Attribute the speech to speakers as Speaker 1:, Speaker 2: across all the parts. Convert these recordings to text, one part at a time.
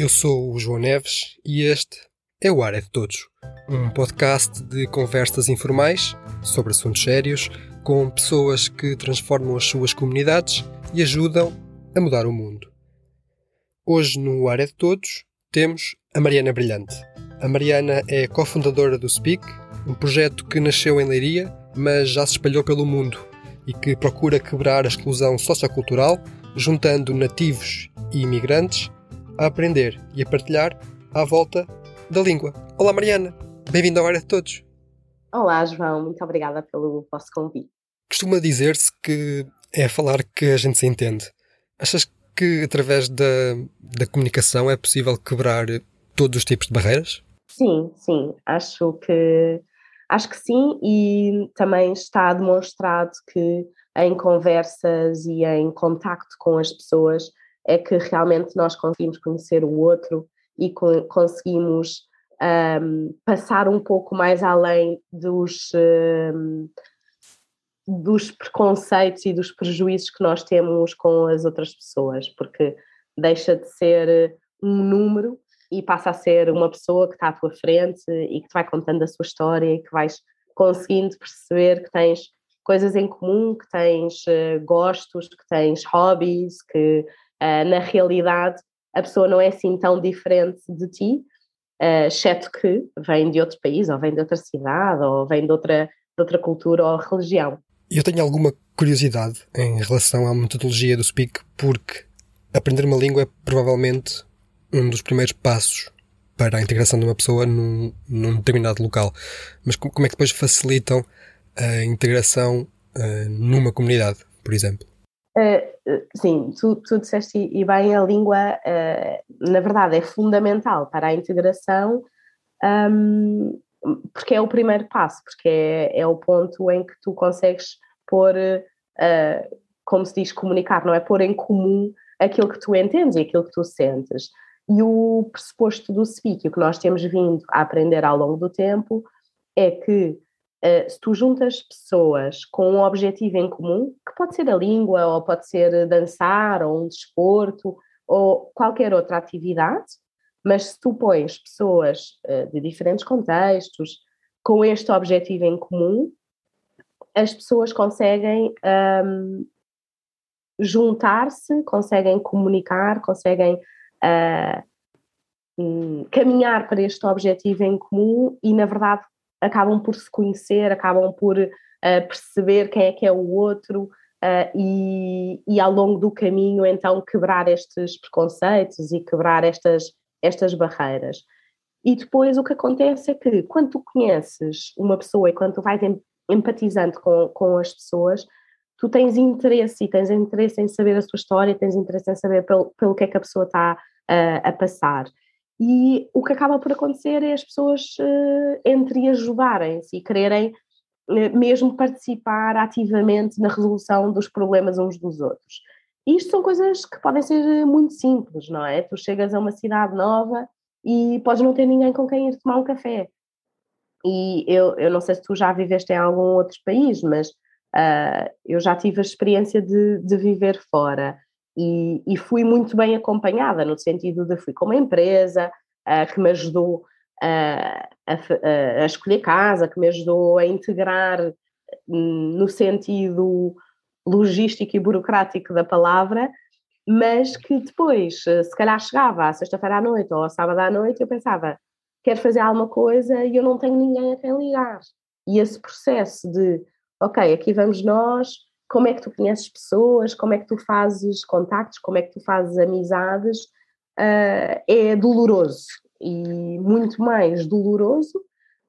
Speaker 1: Eu sou o João Neves e este é o Ar é de Todos, um podcast de conversas informais sobre assuntos sérios com pessoas que transformam as suas comunidades e ajudam a mudar o mundo. Hoje no Ar é de Todos temos a Mariana Brilhante. A Mariana é cofundadora do Speak, um projeto que nasceu em Leiria, mas já se espalhou pelo mundo e que procura quebrar a exclusão sociocultural, juntando nativos e imigrantes a aprender e a partilhar à volta da língua. Olá, Mariana. Bem-vinda ao Área de Todos.
Speaker 2: Olá, João. Muito obrigada pelo vosso convite.
Speaker 1: Costuma dizer-se que é falar que a gente se entende. Achas que através da, da comunicação é possível quebrar todos os tipos de barreiras?
Speaker 2: Sim, sim. Acho que acho que sim e também está demonstrado que em conversas e em contacto com as pessoas é que realmente nós conseguimos conhecer o outro e co conseguimos um, passar um pouco mais além dos, um, dos preconceitos e dos prejuízos que nós temos com as outras pessoas, porque deixa de ser um número e passa a ser uma pessoa que está à tua frente e que te vai contando a sua história e que vais conseguindo perceber que tens coisas em comum, que tens uh, gostos, que tens hobbies, que Uh, na realidade, a pessoa não é assim tão diferente de ti, uh, exceto que vem de outro país, ou vem de outra cidade, ou vem de outra, de outra cultura ou religião.
Speaker 1: Eu tenho alguma curiosidade em relação à metodologia do Speak, porque aprender uma língua é provavelmente um dos primeiros passos para a integração de uma pessoa num, num determinado local. Mas como é que depois facilitam a integração uh, numa comunidade, por exemplo?
Speaker 2: Uh, sim, tu, tu disseste e bem, a língua, uh, na verdade, é fundamental para a integração, um, porque é o primeiro passo, porque é, é, o ponto em que tu consegues pôr, uh, como se diz, comunicar, não é? Pôr em comum aquilo que tu entendes e aquilo que tu sentes. E o pressuposto do speak, o que nós temos vindo a aprender ao longo do tempo, é que Uh, se tu juntas pessoas com um objetivo em comum, que pode ser a língua, ou pode ser dançar, ou um desporto, ou qualquer outra atividade, mas se tu pões pessoas uh, de diferentes contextos com este objetivo em comum, as pessoas conseguem um, juntar-se, conseguem comunicar, conseguem uh, um, caminhar para este objetivo em comum e, na verdade, acabam por se conhecer, acabam por uh, perceber quem é que é o outro uh, e, e ao longo do caminho então quebrar estes preconceitos e quebrar estas, estas barreiras. E depois o que acontece é que quando tu conheces uma pessoa e quando tu vais empatizando com, com as pessoas, tu tens interesse e tens interesse em saber a sua história, tens interesse em saber pelo, pelo que é que a pessoa está uh, a passar. E o que acaba por acontecer é as pessoas uh, entre ajudarem-se e quererem uh, mesmo participar ativamente na resolução dos problemas uns dos outros. E isto são coisas que podem ser eh, muito simples, não é? Tu chegas a uma cidade nova e podes não ter ninguém com quem ir tomar um café. E eu, eu não sei se tu já viveste em algum outro país, mas uh, eu já tive a experiência de, de viver fora e, e, fui muito bem acompanhada, no sentido de fui com uma empresa uh, que me ajudou uh, a, a, escolher casa, que me ajudou a integrar um, no sentido logístico e burocrático da palavra, mas que depois, eh, se calhar chegava à sexta-feira à noite ou ao sábado à noite, eu pensava, quero fazer alguma coisa e eu não tenho ninguém a quem ligar. E esse processo de, ok, aqui vamos nós, como é que tu conheces pessoas, como é que tu fazes contactos, como é que tu fazes amizades, uh, é doloroso e muito mais doloroso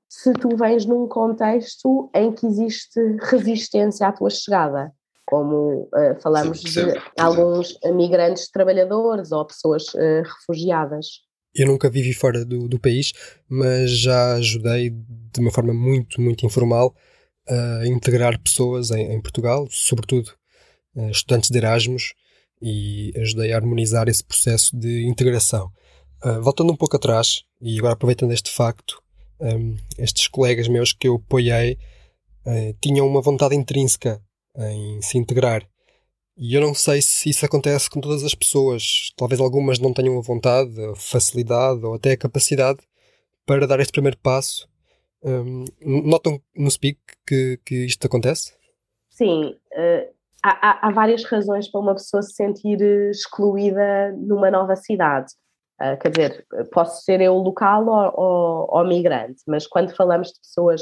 Speaker 2: se tu vens num contexto em que existe resistência à tua chegada, como uh, falamos sim, de alguns migrantes trabalhadores ou pessoas uh, refugiadas.
Speaker 1: Eu nunca vivi fora do, do país, mas já ajudei de uma forma muito, muito informal a integrar pessoas em, em Portugal, sobretudo uh, estudantes de Erasmus, e ajudei a harmonizar esse processo de integração. Uh, voltando um pouco atrás, e agora aproveitando este facto, ehm, estes colegas meus que eu apoiei uh, tinham uma vontade intrínseca em se integrar. E eu não sei se isso acontece com todas as pessoas. Talvez algumas não tenham a vontade, a facilidade ou até a capacidade para dar este primeiro passo. Um, notam no Speak que, que isto acontece?
Speaker 2: Sim. Uh, há, há, várias razões para uma pessoa se sentir excluída numa nova cidade. Uh, quer dizer, posso ser eu local ou, ou, ou migrante, mas quando falamos de pessoas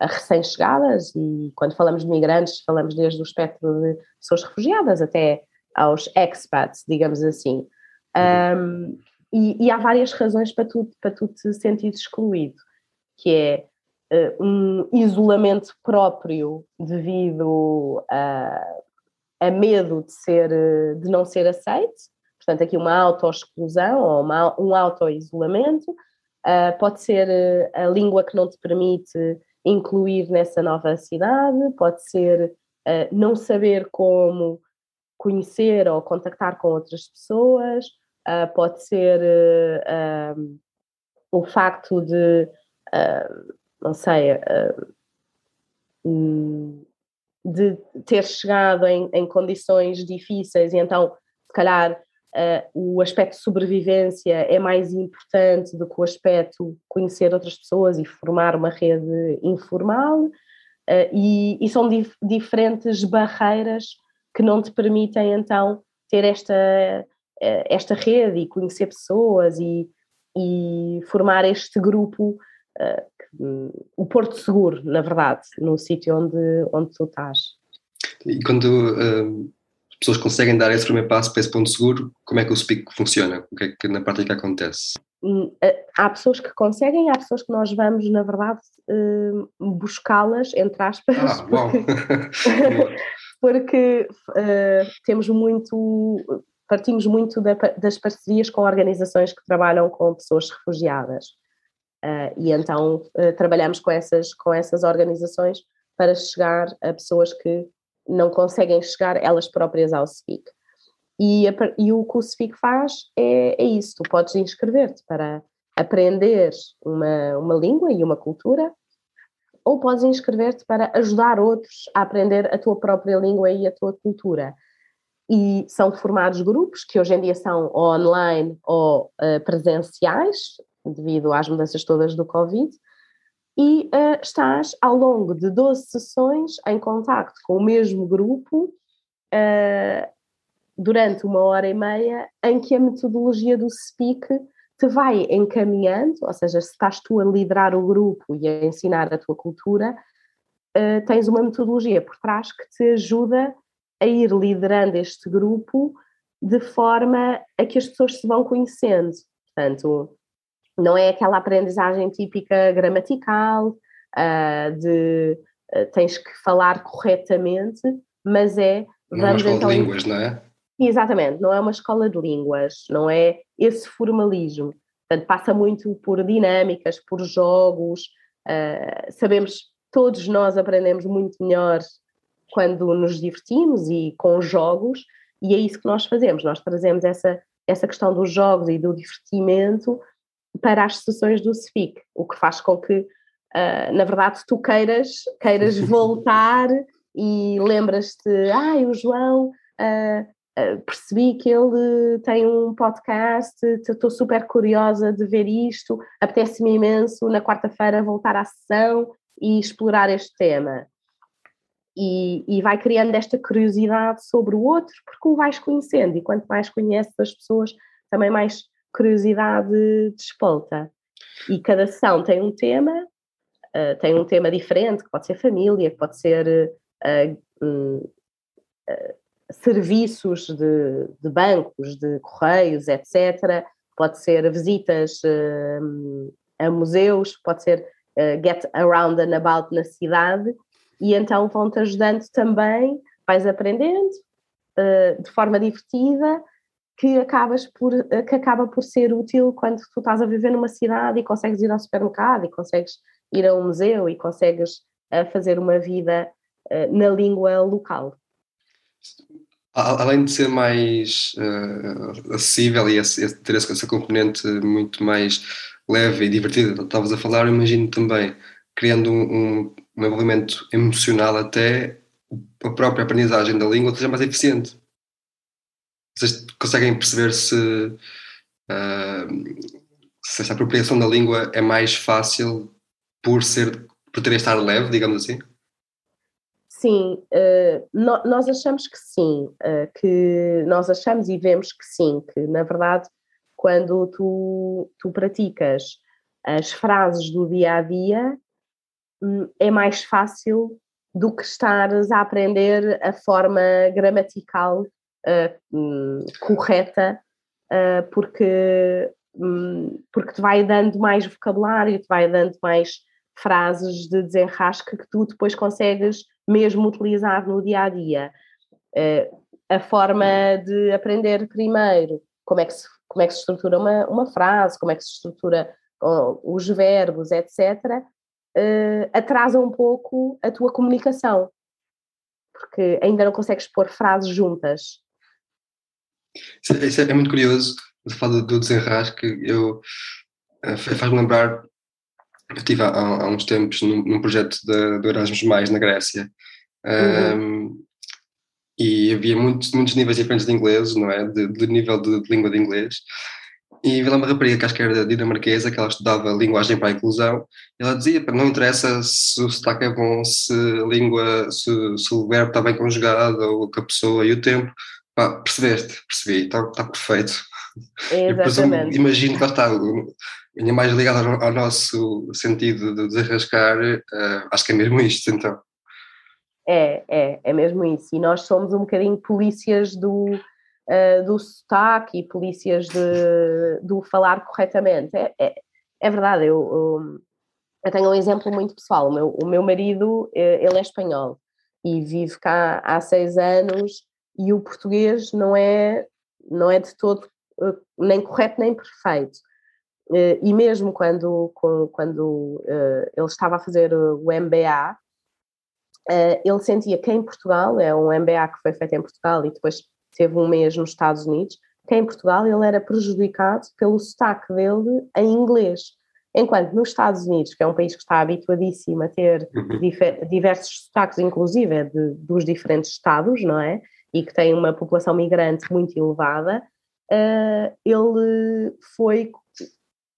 Speaker 2: recém-chegadas e quando falamos de migrantes falamos desde o espectro de pessoas refugiadas até aos expats, digamos assim. Um, e, e, há várias razões para tu, para tu te sentir excluído, que é um isolamento próprio devido a, a medo de, ser, de não ser aceito, portanto aqui uma auto-exclusão ou uma, um auto-isolamento, uh, pode ser uh, a língua que não te permite incluir nessa nova cidade, pode ser uh, não saber como conhecer ou contactar com outras pessoas, uh, pode ser uh, o facto de, não sei, hum, de ter chegado em, em condições difíceis e então, se calhar, Uh, o aspecto de sobrevivência é mais importante do que o aspecto conhecer outras pessoas e formar uma rede informal, uh, e, e, são dif diferentes barreiras que não te permitem então ter esta, uh, esta rede e conhecer pessoas e, e formar este grupo, o Porto Seguro, na verdade, no sítio onde, onde tu estás.
Speaker 1: E quando pessoas conseguem dar esse primeiro passo para esse ponto seguro, como é que o Speak funciona? O que é que na prática acontece?
Speaker 2: Hum, eh, há pessoas que conseguem, há pessoas que nós vamos, na verdade, hum, buscá-las, entre aspas.
Speaker 1: Ah, porque,
Speaker 2: porque uh, temos muito, partimos muito da, das parcerias com organizações que trabalham com pessoas refugiadas. Uh, e então uh, trabalhamos com essas, com essas organizações para chegar a pessoas que não conseguem chegar elas próprias ao SFIC. E, e o que o SFIC faz é, é isso: tu podes inscrever-te para aprender uma, uma língua e uma cultura, ou podes inscrever-te para ajudar outros a aprender a tua própria língua e a tua cultura. E são formados grupos que hoje em dia são online ou uh, presenciais, devido às mudanças todas do Covid, e uh, estás ao longo de 12 sessões em contacto com o mesmo grupo uh, durante uma hora e meia, em que a metodologia do Speak te vai encaminhando, ou seja, se estás tu a liderar o grupo e a ensinar a tua cultura, uh, tens uma metodologia por trás que te ajuda a ir liderando este grupo de forma a que as pessoas se vão conhecendo. Portanto, não é aquela aprendizagem típica gramatical, uh, de uh, tens que falar corretamente, mas é.
Speaker 1: Não é uma escola então, de línguas, não é?
Speaker 2: Exatamente, não é uma escola de línguas, não é esse formalismo. Portanto, passa muito por dinâmicas, por jogos. Uh, sabemos, todos nós aprendemos muito melhor quando nos divertimos e com jogos, e é isso que nós fazemos. Nós trazemos essa, essa questão dos jogos e do divertimento para as sessões do SFIC, o que faz com que, uh, na verdade, tu queiras, queiras voltar e lembras-te, ai, ah, o João, uh, uh, percebi que ele tem um podcast, estou super curiosa de ver isto, apetece-me imenso na quarta-feira voltar à sessão e explorar este tema. E, e, vai criando esta curiosidade sobre o outro, porque o vais conhecendo, e quanto mais conheces as pessoas, também mais curiosidade despolta. E cada sessão tem um tema, uh, tem um tema diferente, que pode ser família, que pode ser uh, uh, serviços de, de, bancos, de correios, etc. Pode ser visitas a museus, pode ser get around and about na cidade, e então vão-te ajudando também, vais aprendendo de forma divertida que, acabas por, que acaba por ser útil quando tu estás a viver numa cidade e consegues ir ao supermercado e consegues ir a um museu e consegues uh, fazer uma vida uh, na língua local.
Speaker 1: Além de ser mais uh, acessível e ter essa componente muito mais leve e divertida, estavas a falar, imagino também criando um, um, envolvimento emocional até a própria aprendizagem da língua seja mais eficiente vocês conseguem perceber se, uh, se essa apropriação da língua é mais fácil por ser por ter estar leve, digamos assim?
Speaker 2: Sim, uh, nós achamos que sim, uh, que nós achamos e vemos que sim, que na verdade quando tu, tu praticas as frases do dia a dia hum, é mais fácil do que estares a aprender a forma gramatical correta, uh, porque, um, porque te vai dando mais vocabulário, te vai dando mais frases de desenrasque que tu depois consegues mesmo utilizar no dia a dia. A forma de aprender primeiro, como é que se, como é que se estrutura uma, uma frase, como é que se estrutura os verbos, etc., uh, atrasa um pouco a tua comunicação, porque ainda não consegues pôr frases juntas.
Speaker 1: Isso, é, isso é muito curioso, você fala do desenrasque, eu eh, faz-me lembrar, eu estive há, há uns tempos num, num projeto de, do Erasmus Mais na Grécia, uhum. um, e havia muitos, muitos níveis diferentes de inglês, não é? De, de nível de, de, língua de inglês. E vi lá uma rapariga que acho que era dinamarquesa, que ela estudava linguagem para a inclusão, e ela dizia, não interessa se o sotaque é bom, se a língua, se, se o verbo está bem conjugado, ou que a pessoa e o tempo, Pá, percebeste? Percebi, está, está perfeito.
Speaker 2: Exatamente.
Speaker 1: Eu imagino que lá está, ainda mais ligado ao, ao, nosso sentido de desarrascar, uh, acho que é mesmo isto, então.
Speaker 2: É, é, é mesmo isso. E nós somos um bocadinho polícias do, uh, do sotaque e polícias de, do falar corretamente. É, é, é verdade, eu, eu, eu, tenho um exemplo muito pessoal. O meu, o meu marido, eh, ele é espanhol e vive cá há seis anos e o português não é, não é de todo eh, nem correto nem perfeito. Eh, e mesmo quando, quando eh, ele estava a fazer o MBA, ele sentia que em Portugal, é um MBA que foi feito em Portugal e depois teve um mês nos Estados Unidos, que em Portugal ele era prejudicado pelo sotaque dele em inglês. Enquanto nos Estados Unidos, que é um país que está habituadíssimo a ter uhum. diversos sotaques, inclusive de, dos diferentes estados, não é? E que tem uma população migrante muito elevada, uh, ele foi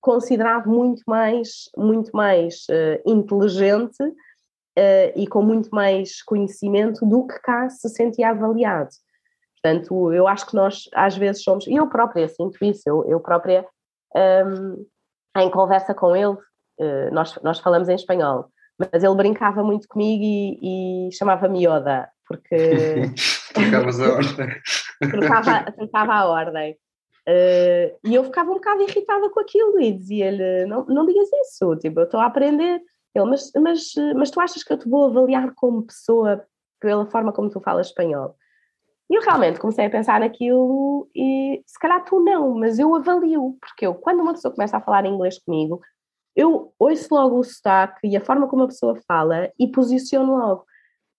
Speaker 2: considerado muito mais, muito mais uh, inteligente uh, e com muito mais conhecimento do que cá se sentia avaliado. Portanto, eu acho que nós às vezes somos, e eu própria sinto isso, eu, eu própria, um, em conversa com ele, nós, nós falamos em espanhol, mas ele brincava muito comigo e, e chamava-me Yoda, porque
Speaker 1: Trocavas a ordem.
Speaker 2: trocava, trocava a ordem. Uh, e eu ficava um bocado irritada com aquilo e dizia-lhe: não, não digas isso, tipo, eu estou a aprender. Ele, mas, mas, mas tu achas que eu te vou avaliar como pessoa pela forma como tu falas espanhol? E eu realmente comecei a pensar naquilo e se calhar tu não, mas eu avalio, porque eu, quando uma pessoa começa a falar inglês comigo, eu ouço logo o sotaque e a forma como a pessoa fala e posiciono logo.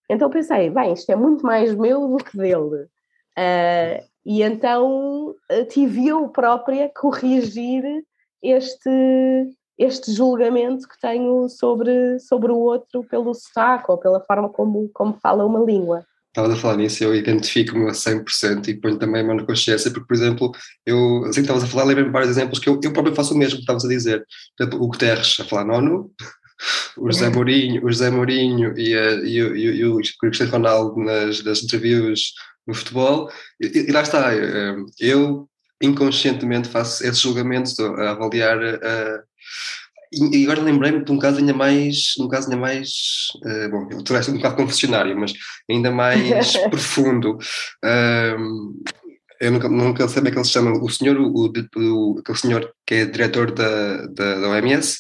Speaker 2: Então pensei, bem, isto é muito mais meu do que dele. Uh, e então eh, tive eu própria corrigir este, este julgamento que tenho sobre, sobre o outro pelo sotaque ou pela forma como, como fala uma língua.
Speaker 1: Estavas a falar nisso, eu identifico-me a 100% e ponho também a mão na consciência, porque, por exemplo, eu, assim que estavas a falar, lembro-me vários exemplos que eu, eu próprio faço o mesmo que estavas a dizer. Exemplo, o Guterres a falar nono, o José Mourinho, o José Mourinho e, a, e, e, e o Cristiano Ronaldo nas, nas interviews no futebol, e, e lá está, eh, eu inconscientemente faço esses julgamentos a avaliar uh, e agora lembrei-me de um caso ainda mais, um caso ainda mais, uh, bom, eu estou um bocado confessionário, mas ainda mais profundo. Uh, eu nunca, nunca sei como é que ele se chama, o senhor, o, o, aquele senhor que é diretor da, da, da OMS,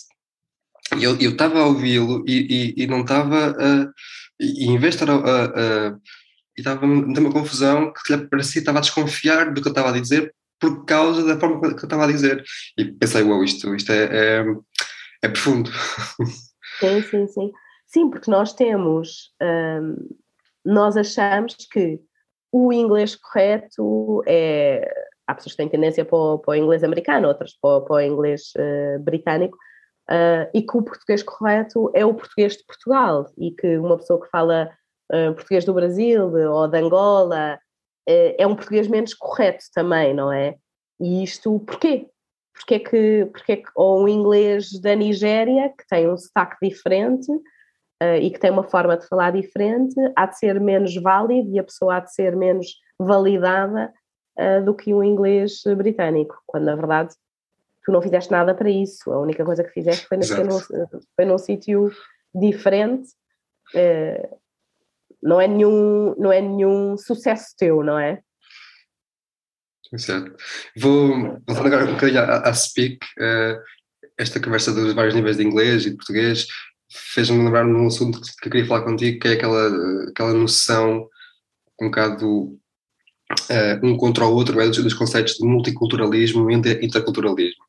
Speaker 1: e eu estava a ouvi-lo e, e, e, não estava a. E em vez de estar a. a, a e estava a ter uma confusão que parecia que estava a desconfiar do que eu estava a dizer por causa da forma que eu estava a dizer. E pensei, uau, wow, isto, isto é, é, é, profundo.
Speaker 2: Sim, sim, sim. Sim, porque nós temos. Hum, nós achamos que o inglês correto é. Há pessoas que têm tendência para o, para o inglês americano, outras para, para o inglês uh, britânico uh, e que o português correto é o português de Portugal e que uma pessoa que fala uh, português do Brasil ou de Angola é um português menos correto também, não é? E isto porquê? Porque é que, porque é que ou um inglês da Nigéria, que tem um sotaque diferente uh, e que tem uma forma de falar diferente, há de ser menos válido e a pessoa há de ser menos validada uh, do que um inglês britânico, quando na verdade tu não fizeste nada para isso, a única coisa que fizeste foi nascer num, foi num sítio diferente. Uh, não é nenhum, não é nenhum sucesso teu, não é?
Speaker 1: Certo. Vou voltar agora um bocadinho à, à Speak. Uh, esta conversa dos vários níveis de inglês e de português fez-me lembrar um assunto que eu queria falar contigo, que é aquela, aquela noção um bocado uh, um contra o outro, é, dos, dos conceitos de multiculturalismo e interculturalismo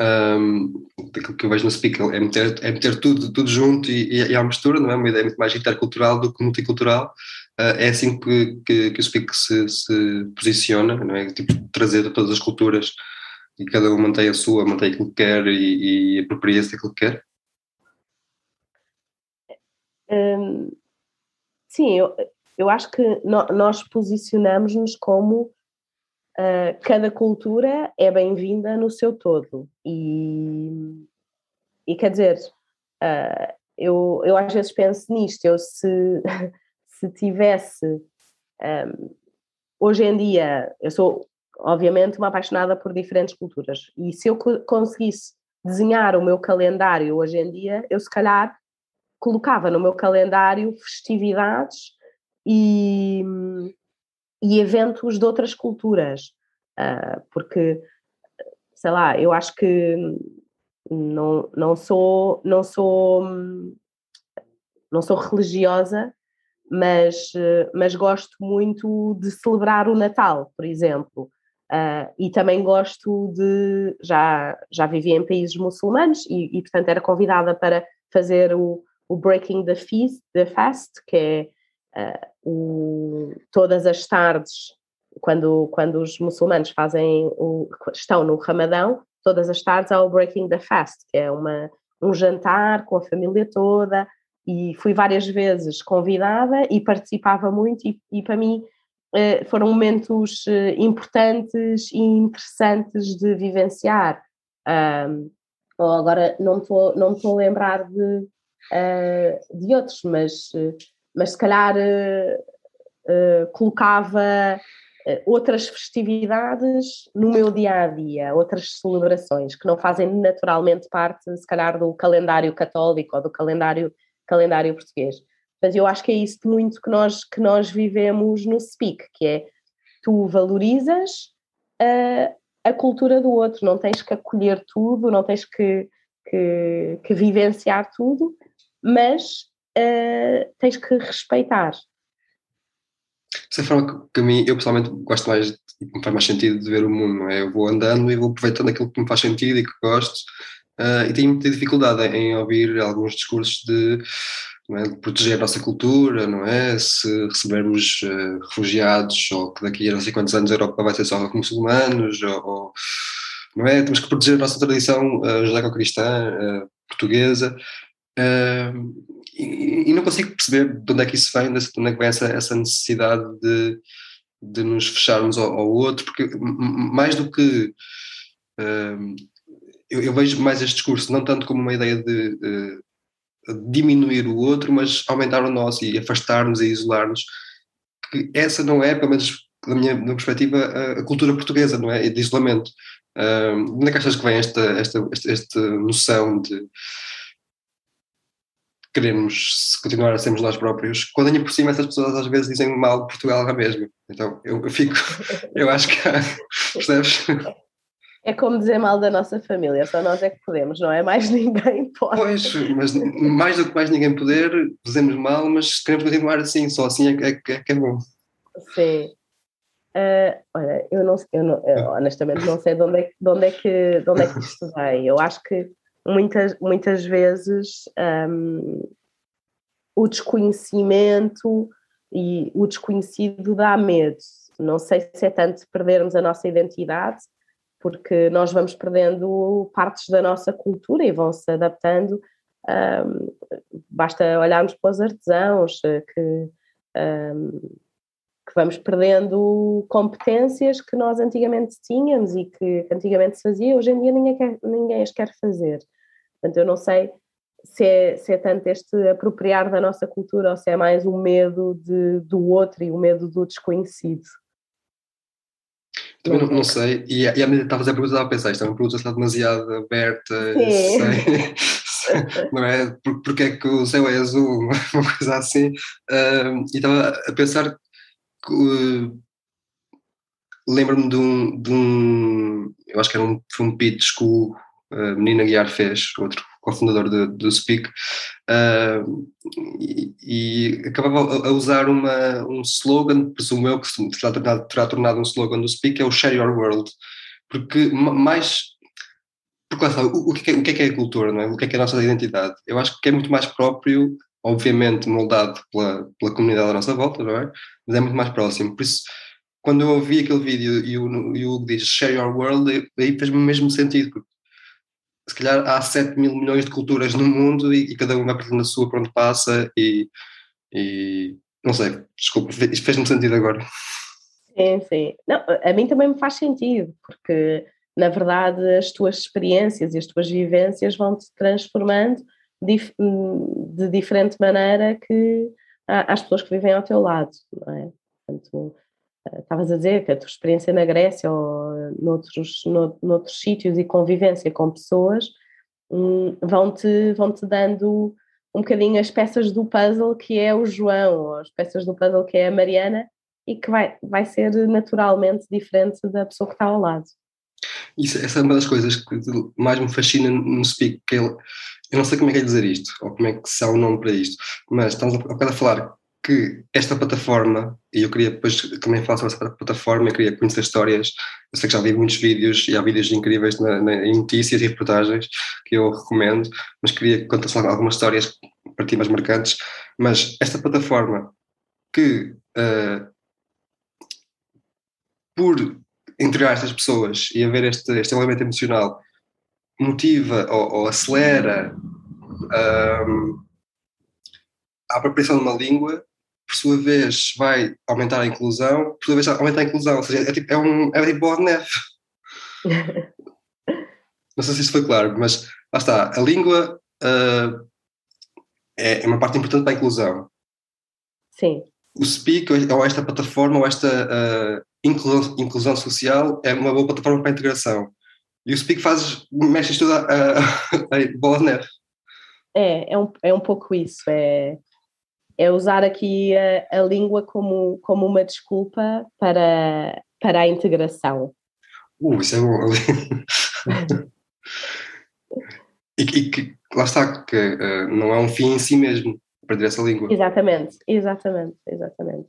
Speaker 1: um, aquilo que eu vejo no Speak é meter, é meter tudo, tudo junto e, e, e à mistura, não é? Uma ideia muito mais intercultural do que multicultural. Uh, é assim que, que, que o Speak se, se, posiciona, não é? Tipo, trazer todas as culturas e cada um mantém a sua, mantém aquilo que quer e, e apropria-se daquilo que quer.
Speaker 2: Um, sim, eu, eu acho que no, nós posicionamos-nos como uh, cada cultura é bem-vinda no seu todo. E, e quer dizer, uh, eu, eu às vezes penso nisto, eu se, se tivesse. Um, hoje em dia, eu sou obviamente uma apaixonada por diferentes culturas, e se eu conseguisse desenhar o meu calendário hoje em dia, eu se calhar colocava no meu calendário festividades e, e eventos de outras culturas, uh, porque, sei lá, eu acho que não, não sou, não sou, não sou religiosa, mas, mas gosto muito de celebrar o Natal, por exemplo. Uh, e também gosto de. Já, já vivi em países muçulmanos e, e portanto, era convidada para fazer o, o Breaking the Feast, the Fast, que é uh, o, todas as tardes, quando, quando os muçulmanos fazem o, estão no Ramadão, todas as tardes há o Breaking the Fast, que é uma, um jantar com a família toda, e fui várias vezes convidada e participava muito, e, e para mim uh, foram momentos uh, importantes e interessantes de vivenciar. Um, agora não estou não a lembrar de, uh, de outros, mas mas se calhar uh, uh, colocava outras festividades no meu dia a dia, outras celebrações que não fazem naturalmente parte, se calhar, do calendário católico ou do calendário, calendário português. Mas eu acho que é isso muito que nós, que nós vivemos no Speak, que é tu valorizas a, a cultura do outro, não tens que acolher tudo, não tens que, que, que vivenciar tudo, mas uh, tens que respeitar.
Speaker 1: Dessa é forma que a mim, eu pessoalmente gosto mais, me faz mais sentido de ver o mundo, não é? Eu vou andando e vou aproveitando aquilo que me faz sentido e que gosto, uh, e tenho muita dificuldade em ouvir alguns discursos de, é? de, proteger a nossa cultura, não é? Se recebermos uh, refugiados, ou que daqui a não sei quantos anos a Europa vai ser só com muçulmanos, ou, ou não é? Temos que proteger a nossa tradição uh, judaico-cristã, uh, portuguesa, e, e, não consigo perceber de onde é que isso vem, de onde é que vem essa, essa necessidade de, de nos fecharmos ao, ao outro, porque mais do que. Eu, eu, vejo mais este discurso não tanto como uma ideia de, de diminuir o outro, mas aumentar o nosso e afastar-nos e isolar-nos. Que essa não é, pelo menos da minha, minha perspectiva, a, a, cultura portuguesa, não é? De isolamento. Uh, onde é que achas que vem esta, esta, esta, esta noção de queremos continuar a sermos nós próprios, quando ainda por cima essas pessoas às vezes dizem mal de Portugal lá mesmo. Então eu, eu fico, eu acho que percebes?
Speaker 2: É como dizer mal da nossa família, só nós é que podemos, não é? Mais ninguém pode.
Speaker 1: Pois, mas mais do que mais ninguém poder, dizemos mal, mas queremos continuar assim, só assim é, é, é que é bom.
Speaker 2: Sim. Uh, olha, eu não, eu não eu honestamente não sei de onde é, de onde é que de onde é que isto vem. Eu acho que muitas, muitas vezes um, o desconhecimento e o desconhecido dá medo. Não sei se é tanto perdermos a nossa identidade, porque nós vamos perdendo partes da nossa cultura e vão se adaptando. Um, basta olharmos para os artesãos que, um, que vamos perdendo competências que nós antigamente tínhamos e que, que antigamente se fazia, hoje em dia ninguém, quer, ninguém as quer fazer. Portanto, eu não sei se é, se é tanto este apropriar da nossa cultura ou se é mais o medo de, do outro e o medo do desconhecido.
Speaker 1: Também não, não sei, e, e à medida que estava a fazer a pergunta, estava a pensar, isto é uma pergunta demasiado aberta, sei, não é? Por, porque é que o céu é azul, uma coisa assim, uh, e estava a pensar que uh, lembro-me de um, de um, eu acho que era um, foi um pitch que o uh, Menina Guiar fez, outro cofundador do, do Speak, uh, e, e, acabava a, usar uma, um slogan, presumo eu, que terá tornado, terá tornado um slogan do Speak, é o Share Your World, porque mais porque está, o, o, que é, o que é que é a cultura, não é? o que é que é a nossa identidade? Eu acho que é muito mais próprio, obviamente moldado pela, pela comunidade à nossa volta, não é? Mas é muito mais próximo. Por isso, quando eu ouvi aquele vídeo e o, e o diz Share Your World, aí fez-me o mesmo sentido, porque se calhar há 7 mil milhões de culturas no mundo e, e cada uma apresenta a sua por onde passa e, e não sei, desculpa, isto fez-me sentido agora.
Speaker 2: Sim, sim. Não, a mim também me faz sentido, porque na verdade as tuas experiências e as tuas vivências vão-te transformando de, diferente maneira que as pessoas que vivem ao teu lado, não é? Portanto, estavas a dizer que a tua experiência na Grécia ou noutros, noutros sítios e convivência com pessoas hum, vão-te vão -te dando um bocadinho as peças do puzzle que é o João, ou as peças do puzzle que é a Mariana, e que vai, vai ser naturalmente diferente da pessoa que está ao lado.
Speaker 1: Isso, essa é uma das coisas que mais me fascina no Speak, que ele, eu não sei como é que é dizer isto, ou como é que se há um nome para isto, mas estamos a, a falar que esta plataforma, e eu queria depois também falar sobre essa plataforma, eu queria conhecer histórias, eu sei que já vi muitos vídeos e há vídeos incríveis na, na, em notícias e reportagens que eu recomendo, mas queria contar algumas histórias para ti mais marcantes, mas esta plataforma que uh, por integrar estas pessoas e haver este, este elemento emocional motiva ou, ou acelera um, a apropriação de uma língua por sua vez, vai aumentar a inclusão, por sua vez, aumentar a inclusão. Ou seja, é tipo, é um, é tipo bola de neve. Não sei se isso foi claro, mas lá está. A língua uh, é, uma parte importante para a inclusão.
Speaker 2: Sim.
Speaker 1: O Speak, ou esta plataforma, ou esta uh, inclusão, inclusão social, é uma boa plataforma para a integração. E o Speak faz, mexe tudo a, a, a bola de neve.
Speaker 2: É, é um, é um pouco isso. É, é usar aqui a, a, língua como, como uma desculpa para, para a integração.
Speaker 1: Uh, isso é bom. e, e que lá está, que uh, não é um fim em si mesmo, perder essa língua.
Speaker 2: Exatamente, exatamente, exatamente.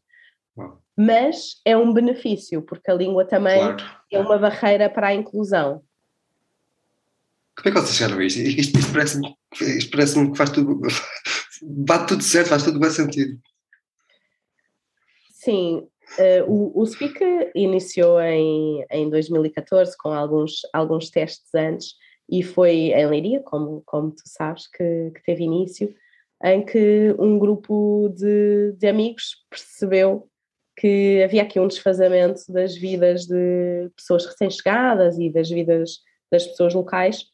Speaker 2: Mas é um benefício, porque a língua também claro. é uma barreira para a inclusão.
Speaker 1: Como é que vocês chegaram a isto? Isto, isto parece-me parece que faz tudo bate tudo certo, faz tudo bem sentido.
Speaker 2: Sim, uh, o, o Speak iniciou em, em 2014 com alguns, alguns testes antes e foi em Leiria, como, como tu sabes, que, que teve início, em que um grupo de, de amigos percebeu que havia aqui um desfazamento das vidas de pessoas recém-chegadas e das vidas das pessoas locais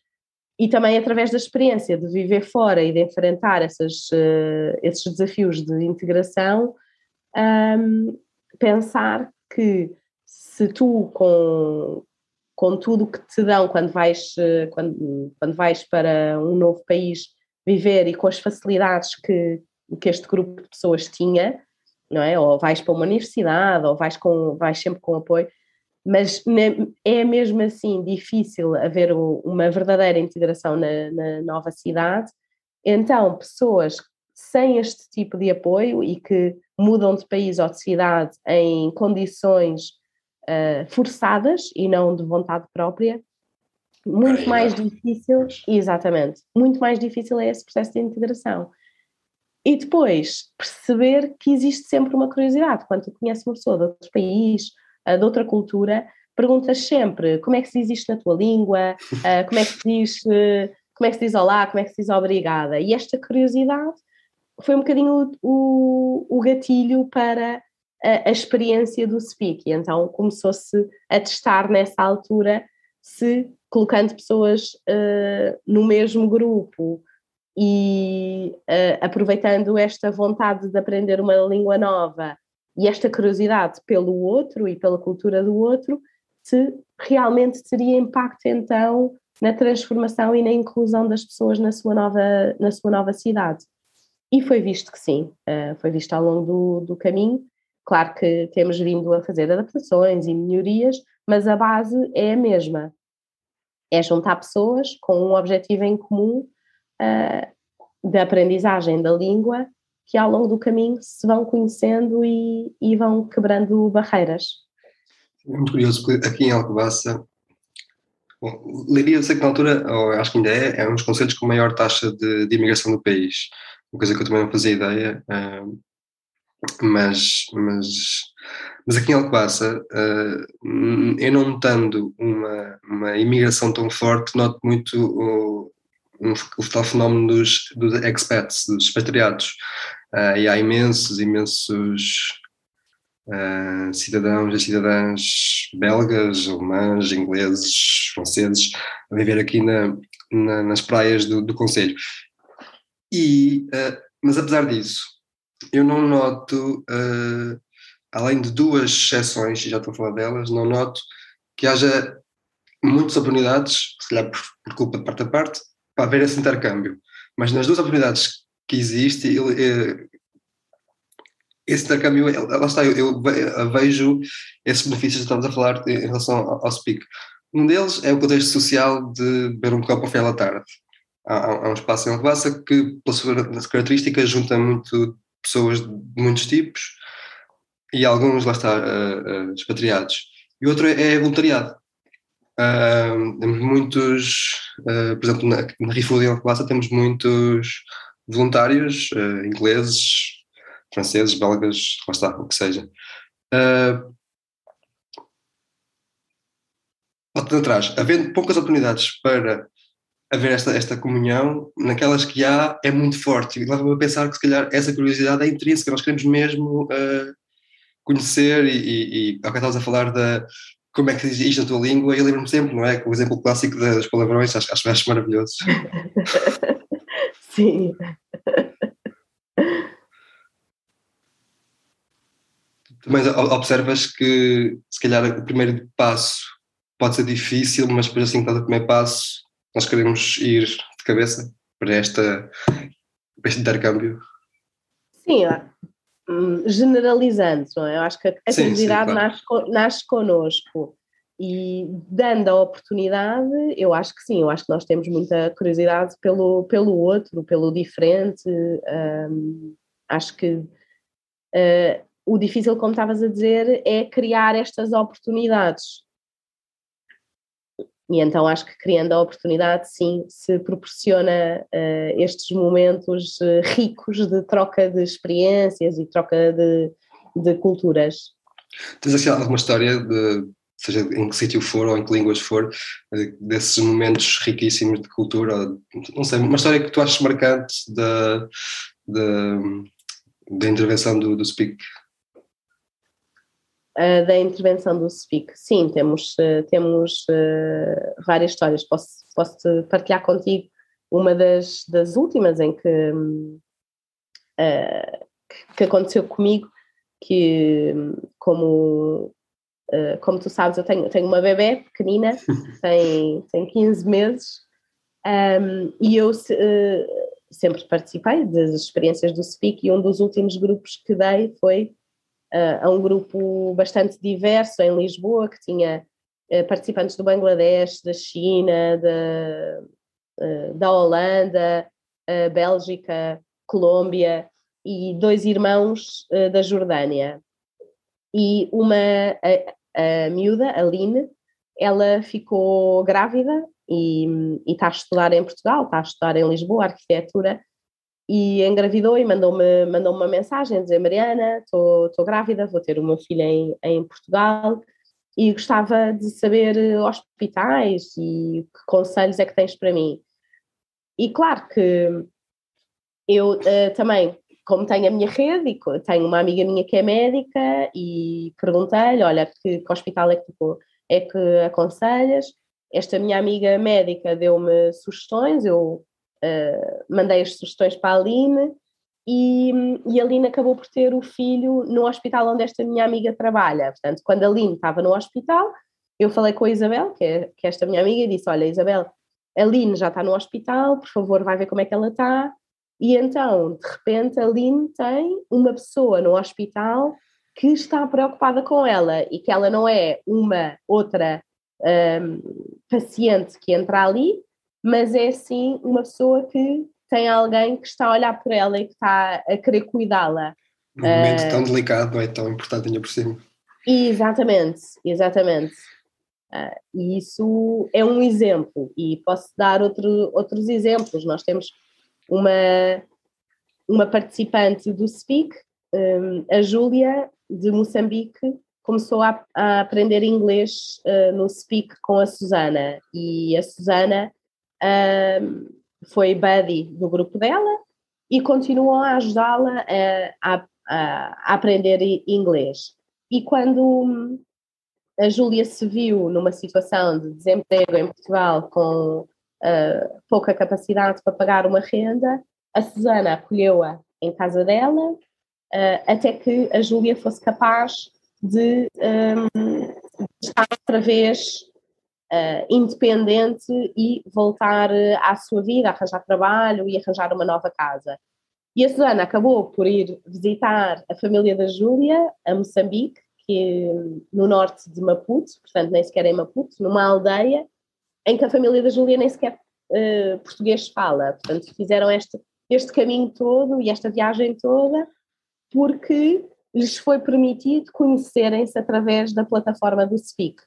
Speaker 2: e também através da experiência de viver fora e de enfrentar essas, uh, esses desafios de integração, um, pensar que se tu com, com tudo que te dão quando vais, eh, quando, quando vais para um novo país viver e com as facilidades que, que este grupo de pessoas tinha, não é? Ou vais para uma universidade, ou vais, com, vais sempre com apoio, mas é mesmo assim difícil haver uma verdadeira integração na, na, nova cidade. Então, pessoas sem este tipo de apoio e que mudam de país ou de cidade em condições uh, forçadas e não de vontade própria, muito mais difícil, exatamente, muito mais difícil é esse processo de integração. E depois perceber que existe sempre uma curiosidade quando tu conheces uma pessoa de outro país de outra cultura, perguntas sempre como é que se diz isto na tua língua, uh, como é que se diz, uh, como é que se diz olá, como é que se diz obrigada. E esta curiosidade foi um bocadinho o, o, o gatilho para a, a experiência do Speak. E então começou-se a testar nessa altura se colocando pessoas uh, no mesmo grupo e aproveitando esta vontade de aprender uma língua nova e esta curiosidade pelo outro e pela cultura do outro, se realmente teria impacto então na transformação e na inclusão das pessoas na sua nova, na sua nova cidade. E foi visto que sim, uh, foi visto ao longo do, do caminho. Claro que temos vindo a fazer adaptações e melhorias, mas a base é a mesma. É juntar pessoas com um objetivo em comum uh, da aprendizagem da língua que ao longo do caminho se vão conhecendo e, e vão quebrando barreiras.
Speaker 1: É muito curioso, porque aqui em Alcobaça, bom, eu sei que na altura, ou acho que ainda é, é um dos conselhos com maior taxa de, de imigração do país, uma coisa que eu também não fazia ideia, uh, mas, mas, mas aqui em Alcobaça, uh, eu não notando uma, uma imigração tão forte, noto muito um, o tal fenómeno dos, dos expats, dos expatriados. Uh, e há imensos, imensos uh, cidadãos e cidadãs belgas, alemães, ingleses, franceses a viver aqui na, na, nas praias do, do Conselho. Uh, mas apesar disso, eu não noto, além de duas exceções, e já estou a falar delas, não noto que haja muitas oportunidades, se calhar por, por culpa de parte a parte, para haver esse intercâmbio. Mas nas duas oportunidades que existe, ele, esse intercâmbio, lá está, eu, eu, vejo esses benefícios que estamos a falar em relação ao, ao Speak. Um deles é o contexto social de beber um copo ao final da tarde. Há, há um espaço em Alcobaça que, pelas características, junta muito pessoas de muitos tipos e alguns, lá está, uh, uh, expatriados. E outro é, é voluntariado. Temos muitos, uh, por exemplo, na, na em Alcobaça temos muitos voluntários uh, ingleses, franceses, belgas, lá está, o que seja. Uh, atrás, havendo poucas oportunidades para haver esta, esta comunhão, naquelas que há é muito forte e leva-me a pensar que se calhar essa curiosidade é intrínseca, nós queremos mesmo conhecer e, e, e ao que estavas a falar da como é que diz isto na tua língua, eu lembro-me sempre, não é? O exemplo clássico das palavrões, acho, acho, acho maravilhoso.
Speaker 2: Sim.
Speaker 1: Também observas que, se calhar, o primeiro passo pode ser difícil, mas depois assim que estás o primeiro passo, nós queremos ir de cabeça para, esta, para este intercâmbio.
Speaker 2: Sim, generalizando, não é? Eu acho que a curiosidade claro. nasce, nasce connosco e dando a oportunidade, eu acho que sim, eu acho que nós temos muita curiosidade pelo, pelo outro, pelo diferente. Um, acho que uh, o difícil, como estavas a dizer, é criar estas oportunidades. E então acho que criando a oportunidade, sim, se proporciona uh, estes momentos uh, ricos de troca de experiências e troca de, de culturas.
Speaker 1: Tens assim alguma história, de, seja em que sítio for ou em que línguas for, eh, desses momentos riquíssimos de cultura? Não sei, uma história que tu achas marcante da, da, da intervenção do, do Speak
Speaker 2: uh, da intervenção do SPIC. Sim, temos, uh, temos uh, várias histórias. Posso, posso partilhar contigo uma das, das últimas em que, que aconteceu comigo, que como, como tu sabes, eu tenho, tenho uma bebê pequenina, tem, tem 15 meses, um, e eu sempre participei das experiências do SPIC e um dos últimos grupos que dei foi a um grupo bastante diverso em Lisboa, que tinha eh, participantes do Bangladesh, da China, da, eh, da Holanda, Bélgica, Colômbia e dois irmãos eh, da Jordânia. E uma, a, a miúda, a Line, ela ficou grávida e, e está a estudar em Portugal, está a estudar em Lisboa, arquitetura, e engravidou e mandou-me mandou uma mensagem dizer Mariana, estou grávida, vou ter uma filha em, em Portugal e gostava de saber hospitais e que conselhos é que tens para mim. E claro que eu uh, também como tenho a minha rede e tenho uma amiga minha que é médica e perguntei-lhe, olha, que, que hospital é que, é que aconselhas? Esta minha amiga médica deu-me sugestões, eu uh, mandei as sugestões para a Aline e, e a Aline acabou por ter o filho no hospital onde esta minha amiga trabalha. Portanto, quando a Aline estava no hospital, eu falei com a Isabel, que é, que é esta minha amiga, e disse: Olha, Isabel, a Aline já está no hospital, por favor, vai ver como é que ela está. E então, de repente, a Aline tem uma pessoa no hospital que está preocupada com ela e que ela não é uma outra um, paciente que entra ali, mas é sim uma pessoa que tem alguém que está a olhar por ela e que está a querer cuidá-la.
Speaker 1: Num momento uh, tão delicado, não é tão importante ainda por cima.
Speaker 2: Exatamente, exatamente. Uh, e isso é um exemplo, e posso dar outro, outros exemplos. Nós temos uma, uma participante do SPIC, um, a Júlia, de Moçambique, começou a, a aprender inglês uh, no SPIC com a Susana, e a Susana um, foi buddy do grupo dela e continuou a ajudá-la a, a, a aprender inglês. E quando a Júlia se viu numa situação de desemprego em Portugal com uh, pouca capacidade para pagar uma renda, a Susana acolheu-a em casa dela uh, até que a Júlia fosse capaz de, um, de estar outra vez uh, independente e voltar à sua vida, arranjar trabalho e arranjar uma nova casa. E a Susana acabou por ir visitar a família da Júlia a Moçambique que no norte de Maputo, portanto nem sequer em Maputo, numa aldeia em que a família da Júlia nem sequer uh, português fala. Portanto, fizeram este, este caminho todo e esta viagem toda porque lhes foi permitido conhecerem-se através da plataforma do Speak.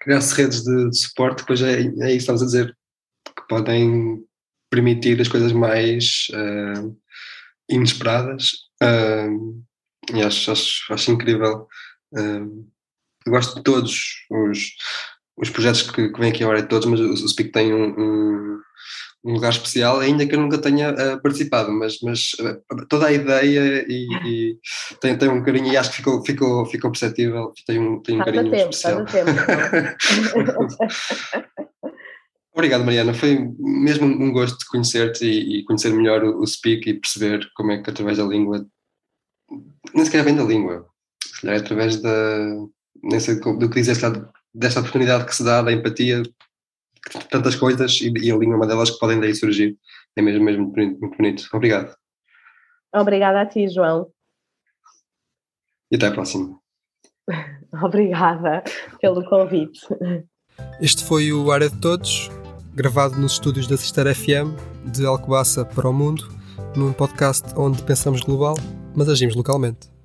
Speaker 1: Criar-se redes de, de, suporte, depois é, é isso que estamos a dizer, que podem permitir as coisas mais uh, inesperadas. Uh, e acho, acho, acho incrível. Um, gosto de todos os, os projetos que, que vêm aqui agora, de todos, mas o, o Speak tem um, um, um, lugar especial, ainda que eu nunca tenha uh, participado, mas, mas uh, toda a ideia e, e, tem, tem um carinho, e acho que ficou, ficou, ficou perceptível, tem um, tem um carinho tempo, especial. Tempo. Obrigado, Mariana. Foi mesmo um gosto de conhecer-te e, e, conhecer melhor o, o Speak e perceber como é que através da língua nem sequer vem da língua, se calhar é através da, nem sei do que dizer, desta oportunidade que se dá, da empatia, tantas coisas, e, e a língua é uma delas que podem daí surgir. É mesmo, mesmo muito bonito. Muito bonito. Obrigado.
Speaker 2: Obrigada a ti, João.
Speaker 1: E até à próxima.
Speaker 2: Obrigada pelo convite.
Speaker 1: Este foi o Área de Todos, gravado nos estúdios da Sister FM, de Alcobaça para o Mundo, num podcast onde pensamos global mas agimos localmente.